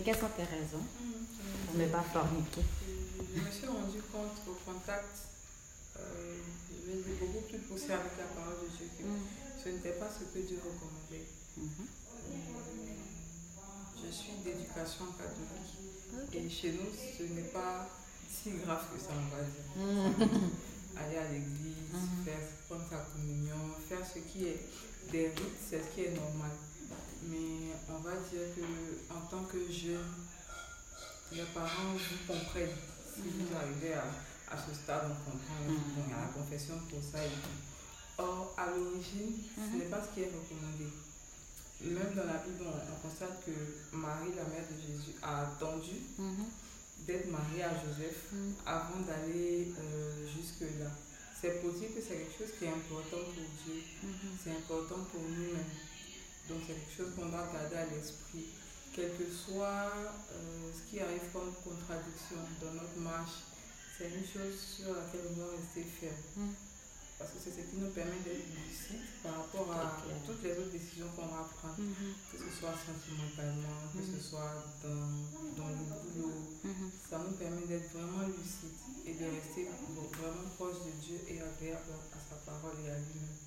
quelles sont tes raisons pour ne pas forniquer? Je me suis rendu compte au contact, euh, je vais dire beaucoup plus poussé avec la parole de Dieu que Mm. ce n'était pas ce que Dieu recommandait. Mhm. Je suis d'éducation catholique et chez nous, ce n'est pas si grave que ça, on va dire. Mhm. Aller à l'église, faire, prendre sa communion, faire ce qui est des rites, c'est ce qui est normal. Mais on va dire que en tant que jeune, les parents vous comprennent. Si vous arrivez à, à ce stade, on comprend. Mhm. Bon, il y a la confession pour ça et tout. Or, à l'origine, ce Mhm. n'est pas ce qui est recommandé. Même dans la Bible, on, on constate que Marie, la mère de Jésus, a attendu Mhm. d'être mariée à Joseph Mhm. avant d'aller euh, jusque-là. C'est pour dire que c'est quelque chose qui est important pour Dieu, Mhm. c'est important pour nous-mêmes. Donc c'est quelque chose qu'on doit garder à l'esprit. Quel que soit euh, ce qui arrive comme contradiction dans notre marche, c'est une chose sur laquelle on doit rester ferme. Mhm. Parce que c'est ce qui nous permet d'être lucides par rapport à toutes les autres décisions qu'on va prendre, Mhm. que ce soit sentimentalement, que ce Mhm. soit dans, dans le boulot, Mhm. ça nous permet d'être vraiment lucides et de rester vraiment proche de Dieu et agréable à sa parole et à lui-même.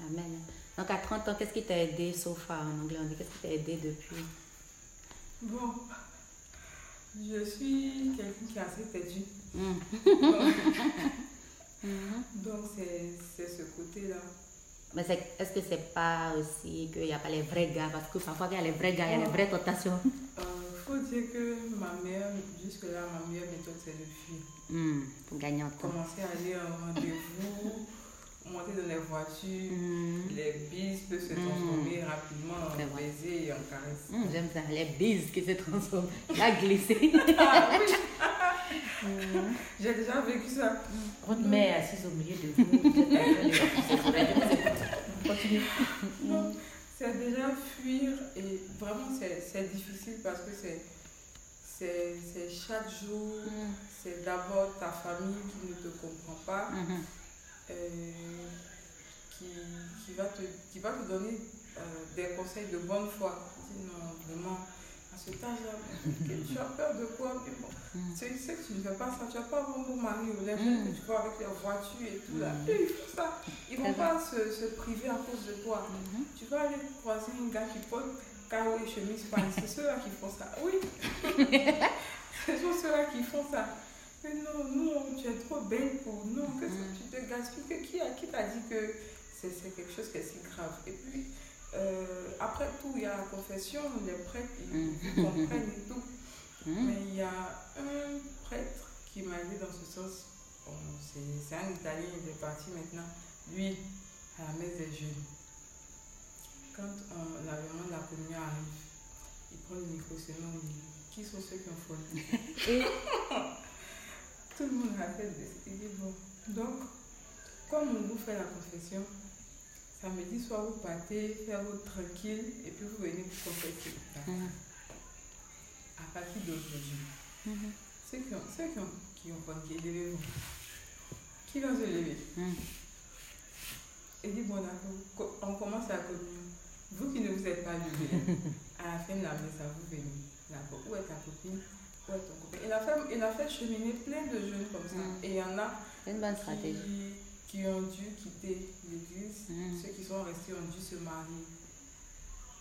Amen. Donc à 30 ans, qu'est-ce qui t'a aidé so far en anglais? On dit Qu'est-ce qui t'a aidé depuis? Bon, je suis quelqu'un qui est assez. Mhm. Donc, Mhm. donc c'est ce côté-là. Mais est-ce que c'est pas aussi qu'il n'y a pas les vrais gars? Parce que parfois, il y a les vrais gars, il y a les vraies tentations. Il faut dire que ma mère, jusque-là, ma meilleure méthode, c'est de fuir. Mhm. Pour gagner en temps. Commencer à aller à un rendez-vous, monter dans les voitures, Mhm. les bises peuvent se transformer rapidement en baiser et en caresse. Mhm, J'aime ça, les bises qui se transforment. La glissée. Ah oui, Mhm. j'ai déjà vécu ça. Votre mère assise au milieu de vous. Continue. C'est déjà fuir et vraiment c'est difficile parce que c'est c'est chaque jour, Mhm. c'est d'abord ta famille qui ne te comprend pas. Euh, qui, qui, va te, qui va te donner euh, des conseils de bonne foi. Dis non, vraiment, à cet âge-là, tu as peur de quoi? Mais bon, Mhm. tu sais que tu ne fais pas ça, tu n'as pas un bon mari ou les Mm. jeunes que tu vois avec les voitures et tout là. Mm. Ils font ça. Ils C'est vont pas se, se priver à cause de toi. Mhm. Tu vas aller croiser un gars qui porte carreau et chemise. C'est ceux-là qui font ça. Oui. Ce sont ceux-là qui font ça. Mais non, non, tu es trop belle pour. Non, que ça, Mm. tu te gaspilles? Que Qui, a- qui t'a dit que c'est c'est quelque chose qui est si grave? Et puis, euh, après tout, il y a la confession, les prêtres, ils, Mm. comprennent et tout. Mhm. Mais il y a un prêtre qui m'a aidé dans ce sens. Bon, c'est c'est un Italien, il est parti maintenant. Lui, à la messe des jeunes. Quand on, l'avènement de la communion arrive, il prend le micro dit Qui sont ceux qui ont fourni Et Tout le monde a fait des Il dit Bon, donc, comme on vous fait la confession, samedi soir vous partez, faire votre tranquille, et puis vous venez vous confesser. Mhm. À partir d'aujourd'hui. Mhm. Ceux qui ont, ceux qui ont, qui ont levez-vous. Qui va se lever? Mhm. Et dit, bon, d'accord, co- on commence la communion. Vous qui ne vous êtes pas levé, à la fin de la messe, vous venez. D'accord, où est ta copine? Il a, fait, il a fait cheminer plein de jeunes comme ça. Mm. Et il y en a une bonne stratégie. qui, qui ont dû quitter l'église. Mm. Ceux qui sont restés ont dû se marier.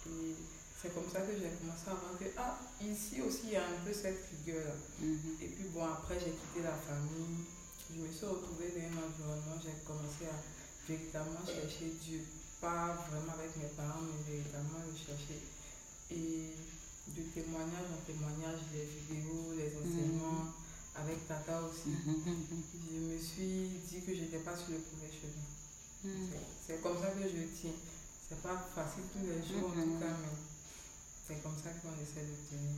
Et c'est comme ça que j'ai commencé à voir que, ah, ici aussi, il y a un peu cette rigueur-là. Mhm. Et puis bon, après j'ai quitté la famille, je me suis retrouvée dans un environnement, j'ai commencé à véritablement chercher Dieu. Pas vraiment avec mes parents, mais véritablement le chercher. Témoignage en témoignage, les vidéos, les enseignements, avec Tata aussi, Mhm. je me suis dit que j'étais pas sur le premier chemin. Mhm. C'est- C'est comme ça que je tiens. C'est pas facile tous les jours en tout Mhm. cas, mais c'est comme ça qu'on essaie de tenir.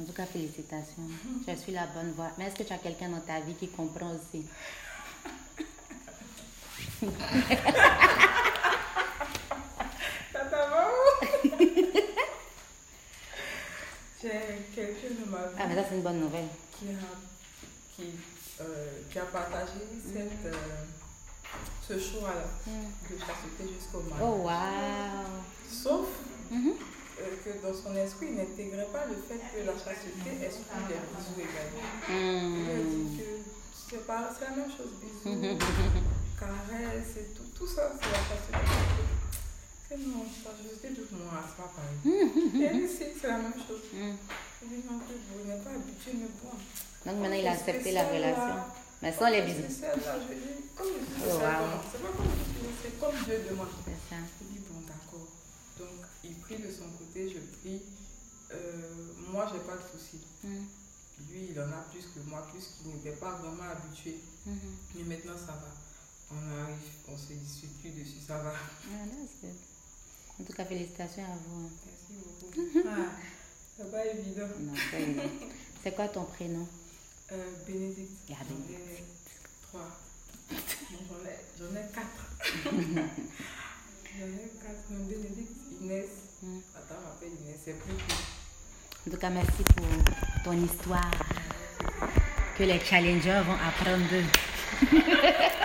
En tout cas, félicitations. Je suis la bonne voie. Mais est-ce que tu as quelqu'un dans ta vie qui comprend aussi Tata, va où J'ai quelqu'un de ma vie Ah, mais ça, c'est une bonne nouvelle. qui a, qui, euh, qui a partagé cette, euh, ce choix-là de chasteté jusqu'au mariage. Oh, wow. Sauf, Mhm. euh, que dans son esprit, il n'intégrait pas le fait que la chasteté exclut les bisous également. Il a dit que c'est pas- c'est la même chose, bisous, caresses et tout, tout ça, c'est la chasteté. Que non, chasteté, tout le monde c'est pas pareil. Et ici, c'est la même chose. Hmm. Il dit vous n'êtes pas habitué, mais bon. Donc maintenant, il a accepté la là. relation. Mais sans les bisous. C'est je comme je Oh, c'est wow. comment C'est pas comme je dis, c'est comme Dieu demande. C'est ça. Je dis, bon, d'accord. Donc, il prie de son côté, je prie. Euh, moi, j'ai pas de soucis. Hmm. Lui, il en a plus que moi, puisqu'il n'était pas vraiment habitué. Mhm. Mais maintenant, ça va. On arrive, on se dispute plus dessus, ça va. Ah, good. En tout cas, félicitations à vous. hein. Merci beaucoup. Ah, pas évident. Non, c'est évident. C'est quoi ton prénom? Euh, Bénédicte. Ah, Bénédicte. trois. J'en ai, ai quatre. j'en ai quatre. Bénédicte, Inès. Hmm. Attends, on m'appelle Inès, c'est plus. En tout cas, merci pour ton histoire. Que les challengers vont apprendre d'eux.